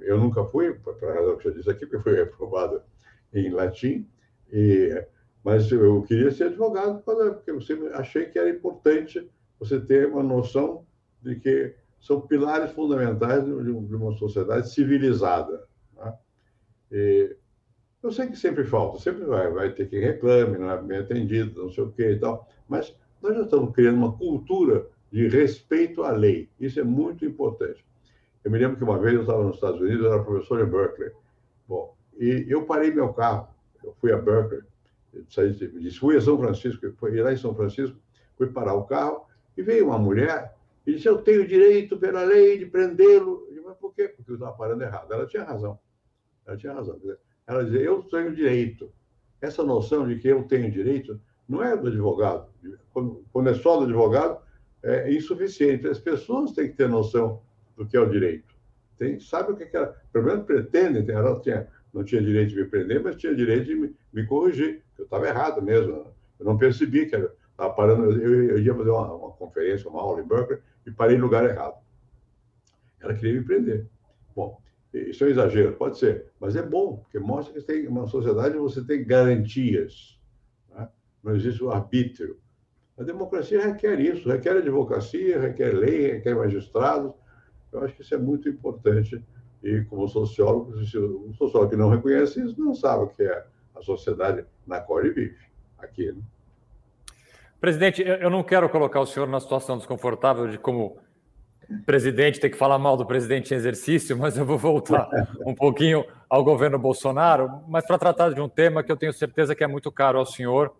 Eu nunca fui, para a razão que eu disse aqui, porque fui reprovado em latim, e mas eu queria ser advogado porque eu sempre achei que era importante você ter uma noção de que são pilares fundamentais de uma sociedade civilizada. Né? Eu sei que sempre falta, sempre vai, vai ter quem reclame, não é bem atendido, não sei o quê e tal, mas nós já estamos criando uma cultura de respeito à lei. Isso é muito importante. Eu me lembro que uma vez eu estava nos Estados Unidos, eu era professor em Berkeley. Bom, e eu parei meu carro, eu fui a Berkeley, saí de, fui a São Francisco, fui lá em São Francisco, fui parar o carro e veio uma mulher e disse: Eu tenho direito pela lei de prendê-lo. Mas por quê? Porque eu estava parando errado. Ela tinha razão. Ela tinha razão. Ela dizia: Eu tenho direito. Essa noção de que eu tenho direito não é do advogado. Quando, é só do advogado, é insuficiente. As pessoas têm que ter noção do que é o direito. Tem, sabe o que, que ela. Pelo menos pretendem. Ela tinha, não tinha direito de me prender, mas tinha direito de me, me corrigir. Eu estava errado mesmo. Eu não percebi que era. Estava parando, eu, eu ia fazer uma, uma, conferência, uma aula em Berkeley, e parei no lugar errado. Ela queria me prender. Bom, isso é um exagero, pode ser, mas é bom, porque mostra que tem uma sociedade você tem garantias. Né? Não existe o arbítrio. A democracia requer isso, requer advocacia, requer lei, requer magistrados. Eu acho que isso é muito importante. E como sociólogo, um sociólogo que não reconhece isso não sabe o que é a sociedade na qual ele vive, aqui. Né? Presidente, eu não quero colocar o senhor na situação desconfortável de como presidente ter que falar mal do presidente em exercício, mas eu vou voltar um pouquinho ao governo Bolsonaro, mas para tratar de um tema que eu tenho certeza que é muito caro ao senhor,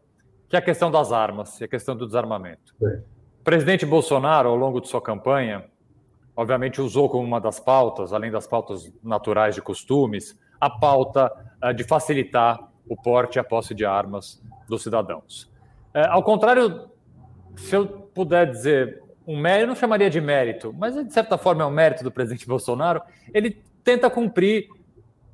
que é a questão das armas e a questão do desarmamento. O presidente Bolsonaro, ao longo de sua campanha, obviamente usou como uma das pautas, além das pautas naturais de costumes, a pauta eh, de facilitar o porte e a posse de armas dos cidadãos. É, ao contrário, se eu puder dizer um mérito, eu não chamaria de mérito, mas de certa forma é um mérito do presidente Bolsonaro, ele tenta cumprir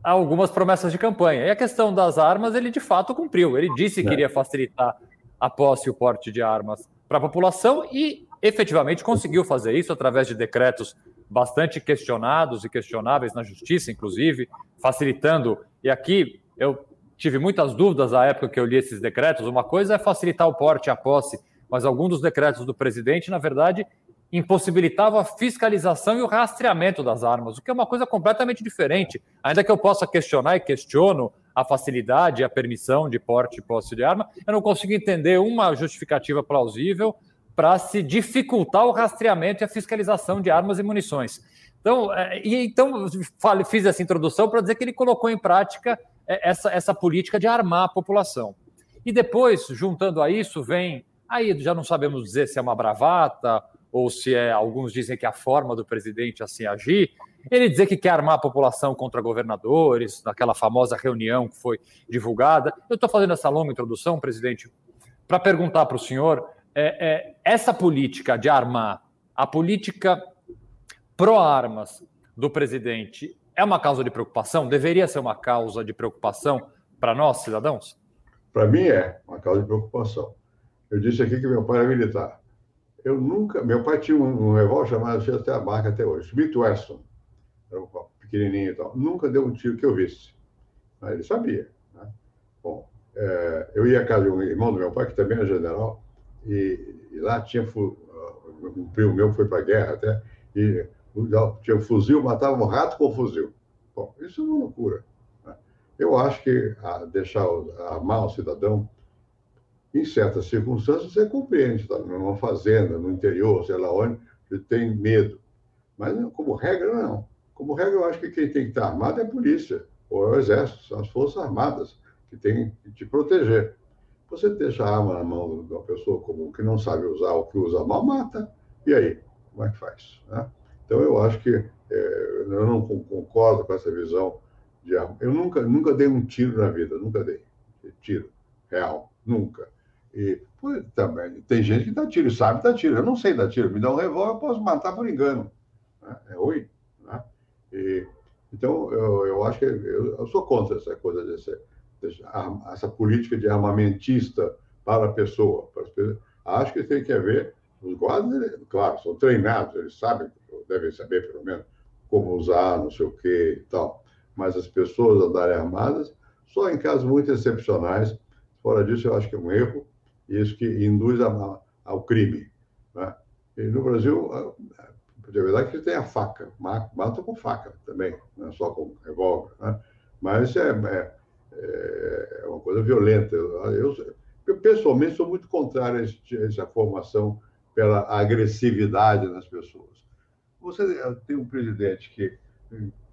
algumas promessas de campanha. E a questão das armas, ele de fato cumpriu. Ele disse que é. iria facilitar a posse e o porte de armas para a população e efetivamente conseguiu fazer isso através de decretos bastante questionados e questionáveis na justiça, inclusive, facilitando. E aqui eu tive muitas dúvidas à época que eu li esses decretos. Uma coisa é facilitar o porte e a posse mas alguns dos decretos do presidente, na verdade, impossibilitavam a fiscalização e o rastreamento das armas, o que é uma coisa completamente diferente. Ainda que eu possa questionar e questiono a facilidade e a permissão de porte e posse de arma, eu não consigo entender uma justificativa plausível para se dificultar o rastreamento e a fiscalização de armas e munições. Então, é, e, então fiz essa introdução para dizer que ele colocou em prática é, essa, essa política de armar a população. E depois, juntando a isso, vem Aí já não sabemos dizer se é uma bravata ou se é, alguns dizem que é a forma do presidente assim agir. Ele dizer que quer armar a população contra governadores, naquela famosa reunião que foi divulgada. Eu estou fazendo essa longa introdução, presidente, para perguntar para o senhor: é, é, essa política de armar, a política pró-armas do presidente, é uma causa de preocupação? Deveria ser uma causa de preocupação para nós, cidadãos? Para mim, é uma causa de preocupação. Eu disse aqui que meu pai era militar. Eu nunca. Meu pai tinha um, um revólver chamado, tinha até a marca até hoje, Smith Wesson. Era um pequenininho e tal. Nunca deu um tiro que eu visse. Mas ele sabia. Né? Bom, é, eu ia à casa de um irmão do meu pai, que também era general, e, e lá tinha. Um primo meu foi para a guerra até, e tinha um fuzil, matava um rato com um fuzil. Bom, isso é uma loucura. Né? Eu acho que a, deixar armar um cidadão em certas circunstâncias, você compreende, está numa fazenda, no interior, sei lá onde, você tem medo. Mas, como regra, não. Como regra, eu acho que quem tem que estar armado é a polícia, ou é o exército, são as forças armadas, que têm que te proteger. Você deixa a arma na mão de uma pessoa comum que não sabe usar ou que usa mal, mata. E aí? Como é que faz? Né? Então, eu acho que é, eu não concordo com essa visão de arma. Eu nunca, nunca dei um tiro na vida, nunca dei tiro real, nunca. E também, tem gente que dá tiro, sabe dar tiro. Eu não sei dar tiro, me dá um revólver, eu posso matar por engano. Né? É ruim. Né? E, então, eu, eu acho que eu, eu, sou contra essa coisa desse, desse, essa política de armamentista para a pessoa. Para pessoas. Acho que tem que haver. Os guardas, claro, são treinados, eles sabem, devem saber pelo menos como usar, não sei o quê e tal. Mas as pessoas andarem armadas, só em casos muito excepcionais. Fora disso, eu acho que é um erro isso que induz a, ao crime. Né? E no Brasil, a, verdade que tem a faca, mata com faca também, não é só com revólver. Né? Mas é, é, é, uma coisa violenta. Eu, eu, pessoalmente, sou muito contrário a essa formação pela agressividade nas pessoas. Você tem um presidente que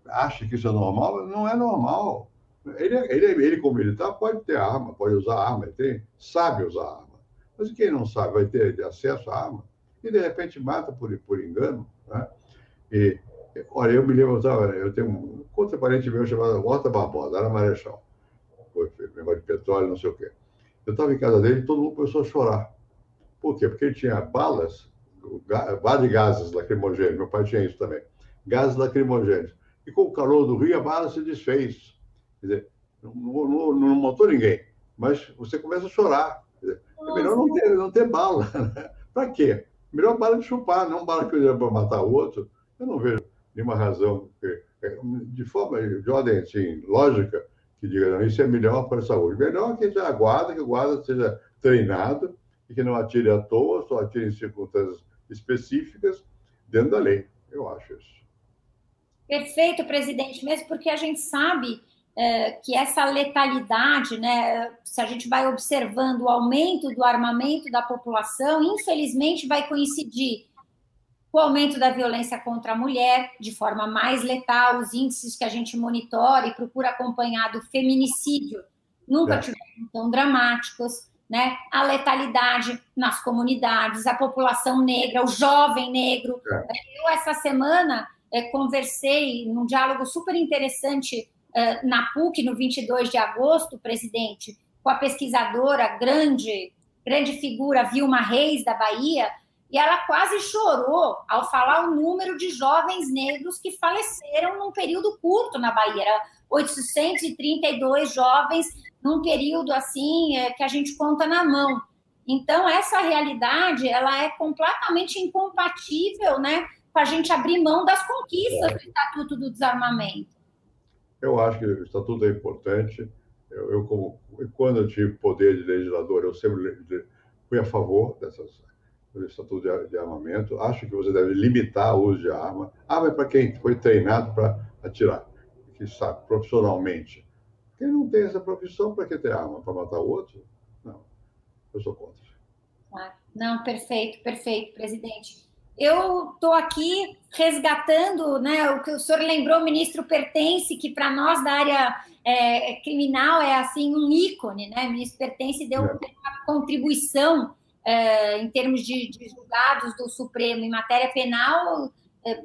acha que isso é normal, não é normal. Ele, ele, ele como militar, pode ter arma, pode usar arma, ele tem, sabe usar arma. Mas quem não sabe vai ter acesso à arma e, de repente, mata por, por engano. Né? E, olha, eu me lembro, eu tenho um contemporâneo meu chamado Horta Barbosa, era Marechal. Foi, negócio de petróleo, não sei o quê. Eu estava em casa dele e todo mundo começou a chorar. Por quê? Porque ele tinha balas, de gases lacrimogêneos, meu pai tinha isso também, gases lacrimogêneos. E com o calor do rio, a bala se desfez. Quer dizer, não, não, não matou ninguém, mas você começa a chorar. Dizer, é melhor não ter, não ter bala. Né? Para quê? Melhor bala de chupar, não bala que eu para matar o outro. Eu não vejo nenhuma razão, é, de forma, de ordem assim, lógica, que diga, não, isso é melhor para a saúde. Melhor que a guarda, que o guarda seja treinado e que não atire à toa, só atire em circunstâncias específicas dentro da lei. Eu acho isso. Perfeito, presidente, mesmo porque a gente sabe é, que essa letalidade, né, se a gente vai observando o aumento do armamento da população, infelizmente vai coincidir com o aumento da violência contra a mulher de forma mais letal, os índices que a gente monitora e procura acompanhar do feminicídio nunca é. tiveram tão dramáticos, né? A letalidade nas comunidades, a população negra, o jovem negro. É. Eu, essa semana, é, conversei num diálogo super interessante é, na PUC, no 22 de agosto, presidente, com a pesquisadora, grande, grande figura, Vilma Reis, da Bahia, e ela quase chorou ao falar o número de jovens negros que faleceram num período curto na Bahia. Era 832 jovens num período assim é, que a gente conta na mão. Então essa realidade ela é completamente incompatível, né, com a gente abrir mão das conquistas do Estatuto do Desarmamento. Eu acho que o Estatuto é importante. Eu, eu como quando eu tive poder de legislador, eu sempre fui a favor dessas do Estatuto de, de Armamento. Acho que você deve limitar o uso de arma. Arma é para quem foi treinado para atirar, que sabe profissionalmente. Quem não tem essa profissão, para que ter arma? Para matar o outro? Não. Eu sou contra. Não, perfeito, perfeito, presidente. Eu estou aqui resgatando né, o que o senhor lembrou, o ministro Pertence, que para nós da área é, criminal é assim um ícone, né? O ministro Pertence deu é. uma contribuição é, em termos de, de, julgados do Supremo em matéria penal é,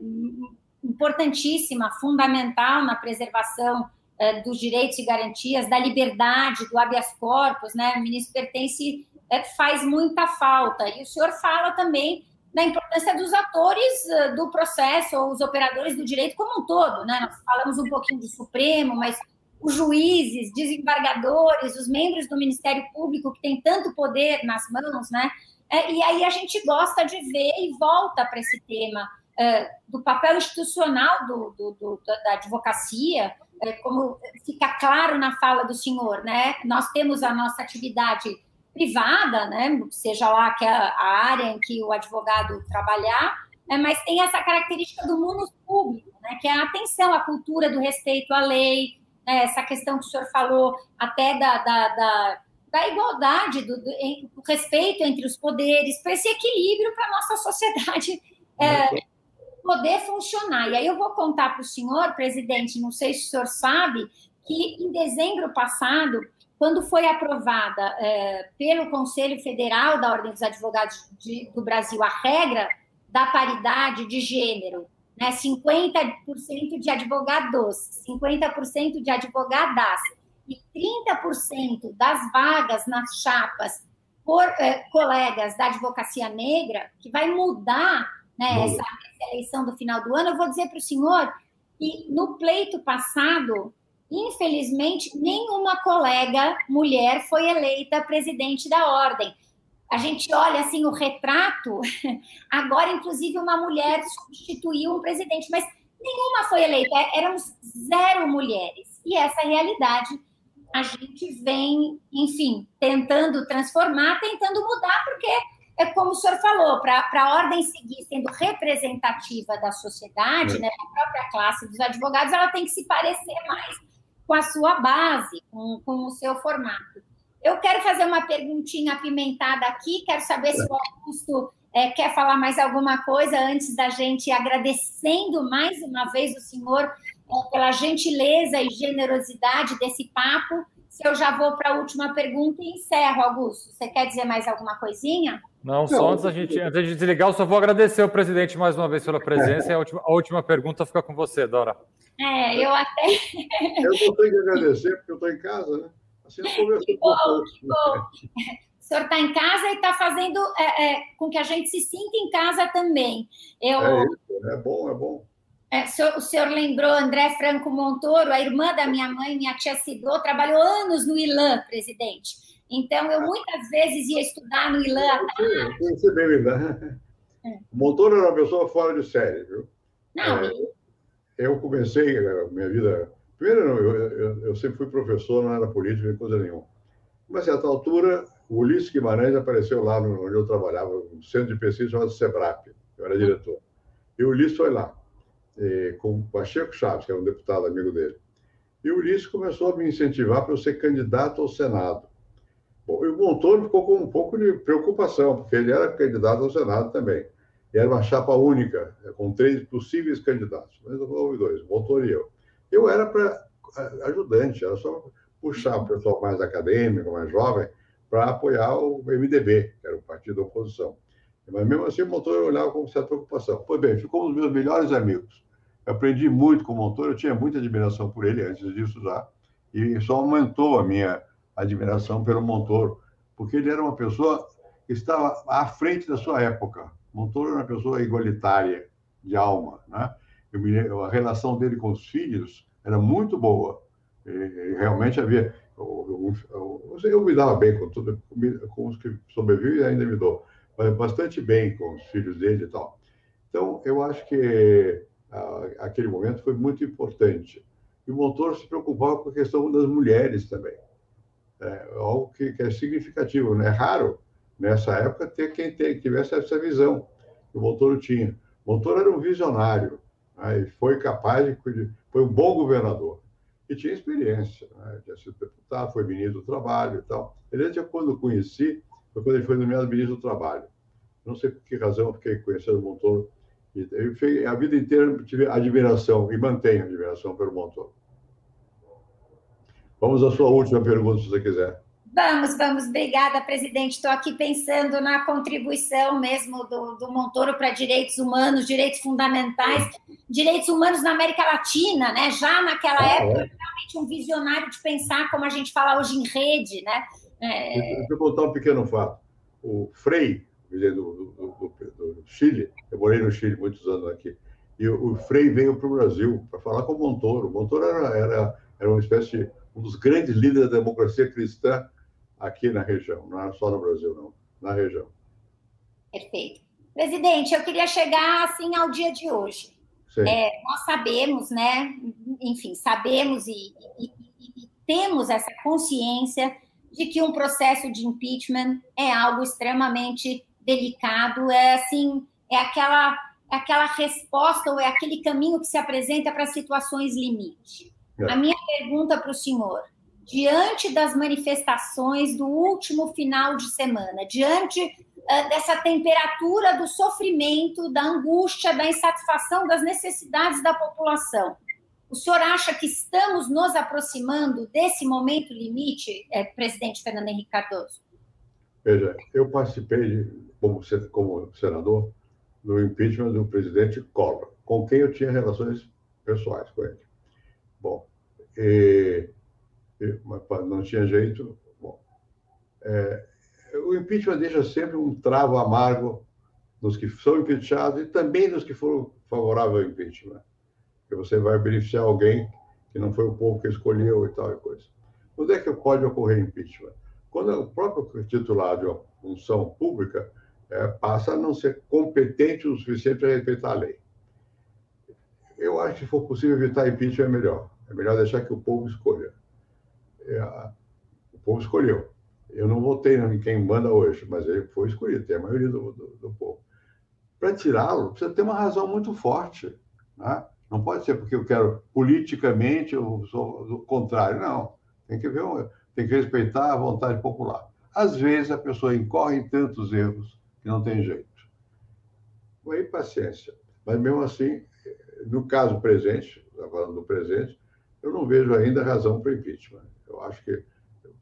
importantíssima, fundamental na preservação é, dos direitos e garantias, da liberdade, do habeas corpus, né? O ministro Pertence é, faz muita falta. E o senhor fala também da importância dos atores eh, do processo, ou os operadores do direito como um todo. Né? Nós falamos um pouquinho do Supremo, mas os juízes, desembargadores, os membros do Ministério Público, que tem tanto poder nas mãos, né? É, e aí a gente gosta de ver e volta para esse tema é, do papel institucional do, do, do, da advocacia, é, como fica claro na fala do senhor, né? Nós temos a nossa atividade privada, né, seja lá que a, a área em que o advogado trabalhar, né, mas tem essa característica do mundo público, né, que é a atenção à cultura do respeito à lei, né, essa questão que o senhor falou até da, da, da, da igualdade, do, do, do, respeito entre os poderes, para esse equilíbrio para a nossa sociedade é, poder funcionar. E aí eu vou contar para o senhor, presidente, não sei se o senhor sabe, que em dezembro passado quando foi aprovada é, pelo Conselho Federal da Ordem dos Advogados de, do Brasil a regra da paridade de gênero, né, 50% de advogados, 50% de advogadas e 30% das vagas nas chapas por é, colegas da advocacia negra, que vai mudar né, essa, essa eleição do final do ano, eu vou dizer para o senhor que no pleito passado Infelizmente, nenhuma colega mulher foi eleita presidente da ordem. A gente olha assim o retrato, agora inclusive uma mulher substituiu um presidente, mas nenhuma foi eleita, éramos zero mulheres. E essa realidade a gente vem, enfim, tentando transformar, tentando mudar, porque é como o senhor falou, para a ordem seguir sendo representativa da sociedade, é. né, a própria classe dos advogados, ela tem que se parecer mais com a sua base, com, com o seu formato. Eu quero fazer uma perguntinha apimentada aqui, quero saber se o Augusto é, quer falar mais alguma coisa antes da gente agradecendo mais uma vez o senhor é, pela gentileza e generosidade desse papo. Se eu já vou para a última pergunta e encerro, Augusto. Você quer dizer mais alguma coisinha? Não, só antes da gente, antes de desligar, eu só vou agradecer ao presidente mais uma vez pela presença. E a última, a última pergunta fica com você, Dora. É, eu até. eu não tenho que agradecer, porque eu estou em casa, né? Assim eu converso com O senhor está em casa e está fazendo é, é, com que a gente se sinta em casa também. Eu, é, isso, é bom, é bom. É, o, senhor, o, senhor, lembrou André Franco Montoro, a irmã da minha mãe, minha tia Cidô, trabalhou anos no ILAN, presidente. Então, eu muitas vezes ia estudar no ILAN à tarde. Bem o ILAN. É. Montoro era uma pessoa fora de série, viu? Não, é, eu comecei a minha vida. Primeiro, eu, eu, eu, sempre fui professor, não era político, nem coisa nenhuma. Mas, a certa altura, o Ulisses Guimarães apareceu lá no, onde eu trabalhava, no centro de pesquisa chamado SEBRAP, eu era diretor. E o Ulisses foi lá, e, com o Pacheco Chaves, que era um deputado amigo dele. E o Ulisses começou a me incentivar para eu ser candidato ao Senado. O Montoro ficou com um pouco de preocupação, porque ele era candidato ao Senado também. E era uma chapa única, com três possíveis candidatos. Mas houve dois, o Montoro e eu. Eu era para ajudante, era só puxar o pessoal mais acadêmico, mais jovem, para apoiar o MDB, que era o partido da oposição. Mas mesmo assim o Montoro olhava com certa preocupação. Pois bem, ficou um dos meus melhores amigos. Eu aprendi muito com o Montoro, eu tinha muita admiração por ele antes disso já, e só aumentou a minha admiração pelo Montoro, porque ele era uma pessoa que estava à frente da sua época. Montoro era uma pessoa igualitária de alma, né? Eu, a relação dele com os filhos era muito boa. E, realmente havia eu, eu, eu, me dava bem com, tudo, com os que sobrevivem e ainda me dou bastante bem com os filhos dele e tal. Então, eu acho que ah, aquele momento foi muito importante. E o Montoro se preocupava com a questão das mulheres também. É algo que, que é significativo, né? É raro, nessa época, ter quem ter, tivesse essa visão que o Montoro tinha. O Montoro era um visionário, né? e foi capaz de... Foi um bom governador e tinha experiência, né? tinha sido deputado, foi ministro do Trabalho e tal. Ele, quando eu conheci, foi quando ele foi nomeado ministro do Trabalho. Não sei por que razão eu fiquei conhecendo o Montoro. Eu, a vida inteira tive admiração e mantenho admiração pelo Montoro. Vamos à sua última pergunta, se você quiser. Vamos, vamos. Obrigada, presidente. Estou aqui pensando na contribuição mesmo do, do Montoro para direitos humanos, direitos fundamentais, direitos humanos na América Latina, né? Já naquela ah, época, é. realmente um visionário de pensar como a gente fala hoje em rede, né? É... Deixa eu contar um pequeno fato. O Frei, do, do, do, do Chile, eu morei no Chile muitos anos aqui, e o, o Frei veio para o Brasil para falar com o Montoro. O Montoro era, era, era uma espécie de um dos grandes líderes da democracia cristã aqui na região, não é só no Brasil, não, na região. Perfeito. Presidente, eu queria chegar assim ao dia de hoje. É, nós sabemos, né? Enfim, sabemos e, e, e, e temos essa consciência de que um processo de impeachment é algo extremamente delicado, é assim, é aquela, é aquela resposta ou é aquele caminho que se apresenta para situações limite. É. A minha pergunta para o senhor, diante das manifestações do último final de semana, diante uh, dessa temperatura do sofrimento, da angústia, da insatisfação das necessidades da população, o senhor acha que estamos nos aproximando desse momento limite, eh, presidente Fernando Henrique Cardoso? Veja, eu participei, de, como, como senador, do impeachment do presidente Collor, com quem eu tinha relações pessoais com ele. Bom, e, e, não tinha jeito. Bom, é, o impeachment deixa sempre um travo amargo nos que são impeachados e também nos que foram favoráveis ao impeachment. Que você vai beneficiar alguém que não foi o povo que escolheu e tal e coisa. Quando é que pode ocorrer impeachment? Quando o próprio titular de uma função pública é, passa a não ser competente o suficiente para respeitar a lei. Eu acho que se for possível evitar impeachment é melhor. É melhor deixar que o povo escolha. É, o povo escolheu. Eu não votei em quem manda hoje, mas ele foi escolhido, tem a maioria do, do, do povo. Para tirá-lo, precisa ter uma razão muito forte. Né? Não pode ser porque eu quero politicamente, eu sou do contrário. Não. Tem que, ver, tem que respeitar a vontade popular. Às vezes a pessoa incorre em tantos erros que não tem jeito. Aí, paciência. Mas mesmo assim, no caso presente, agora no presente, eu não vejo ainda razão para impeachment. Eu acho que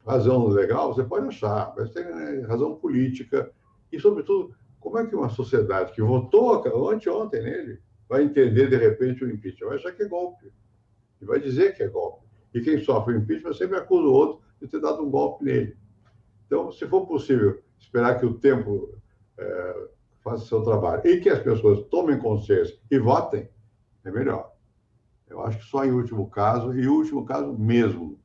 razão legal você pode achar, mas tem né, razão política e, sobretudo, como é que uma sociedade que votou anteontem nele vai entender de repente o impeachment? Vai achar que é golpe e vai dizer que é golpe. E quem sofre o impeachment sempre acusa o outro de ter dado um golpe nele. Então, se for possível esperar que o tempo é, faça seu trabalho e que as pessoas tomem consciência e votem, é melhor. Eu acho que só em último caso, e último caso mesmo.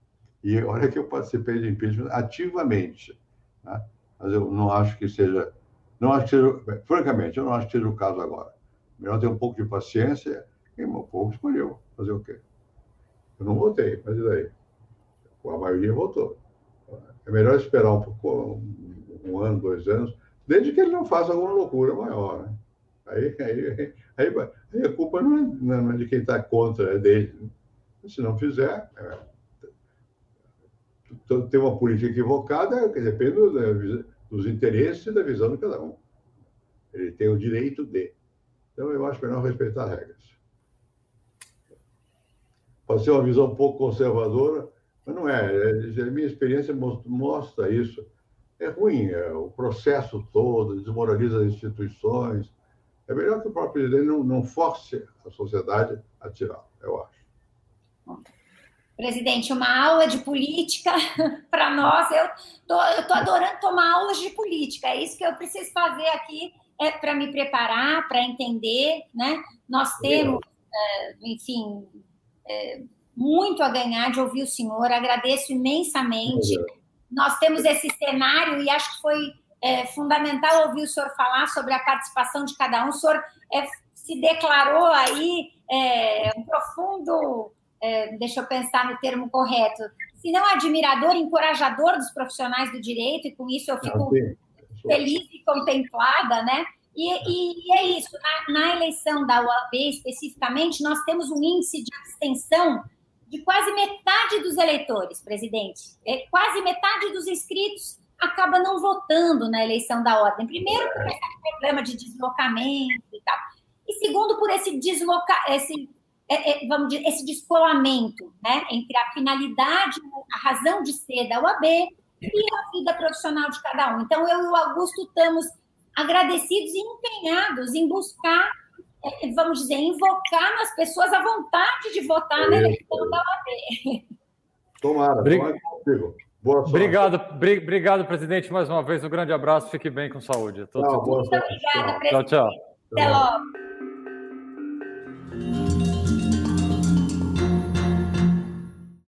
E olha que eu participei de impeachment ativamente. Né? Mas eu não acho que seja. Não acho que seja. Francamente, eu não acho que seja o caso agora. Melhor ter um pouco de paciência. E o povo escolheu. Fazer o quê? Eu não votei, mas e daí? A maioria votou. É melhor esperar um pouco, um ano, dois anos, desde que ele não faça alguma loucura maior. Né? Aí, aí, aí, aí, a culpa não é, não é de quem está contra, é dele. Se não fizer, é, tem uma política equivocada que depende dos interesses e da visão de cada um. Ele tem o direito de. Então, eu acho melhor respeitar regras. Pode ser uma visão um pouco conservadora, mas não é. é a minha experiência mostra isso. É ruim, é, o processo todo desmoraliza as instituições. É melhor que o próprio presidente não, não force a sociedade a tirar, eu acho. Presidente, uma aula de política para nós. Eu tô adorando tomar aulas de política. É isso que eu preciso fazer aqui é para me preparar, para entender, né? Nós temos, é, enfim, é, muito a ganhar de ouvir o senhor, agradeço imensamente. Nós temos esse cenário e acho que foi é, fundamental ouvir o senhor falar sobre a participação de cada um. O senhor é, se declarou aí é, um profundo, é, deixa eu pensar no termo correto, se não admirador, encorajador dos profissionais do direito, e com isso eu fico feliz e contemplada, né? E, e, e é isso, na, na, eleição da UAB especificamente, nós temos um índice de abstenção de quase metade dos eleitores, presidente. É, quase metade dos inscritos acaba não votando na eleição da ordem. Primeiro, por esse problema de deslocamento e tal. E segundo, por esse desloca esse, é, é, vamos dizer, esse descolamento né, entre a finalidade, a razão de ser da UAB e a vida profissional de cada um. Então, eu e o Augusto estamos agradecidos e empenhados em buscar é, vamos dizer, invocar nas pessoas a vontade de votar é, na eleição da OAB. Tomara, tomara Boa sorte. Obrigado, obrigado, presidente, mais uma vez. Um grande abraço, fique bem com saúde. Muito obrigada, presidente. Tchau, tchau. Até logo.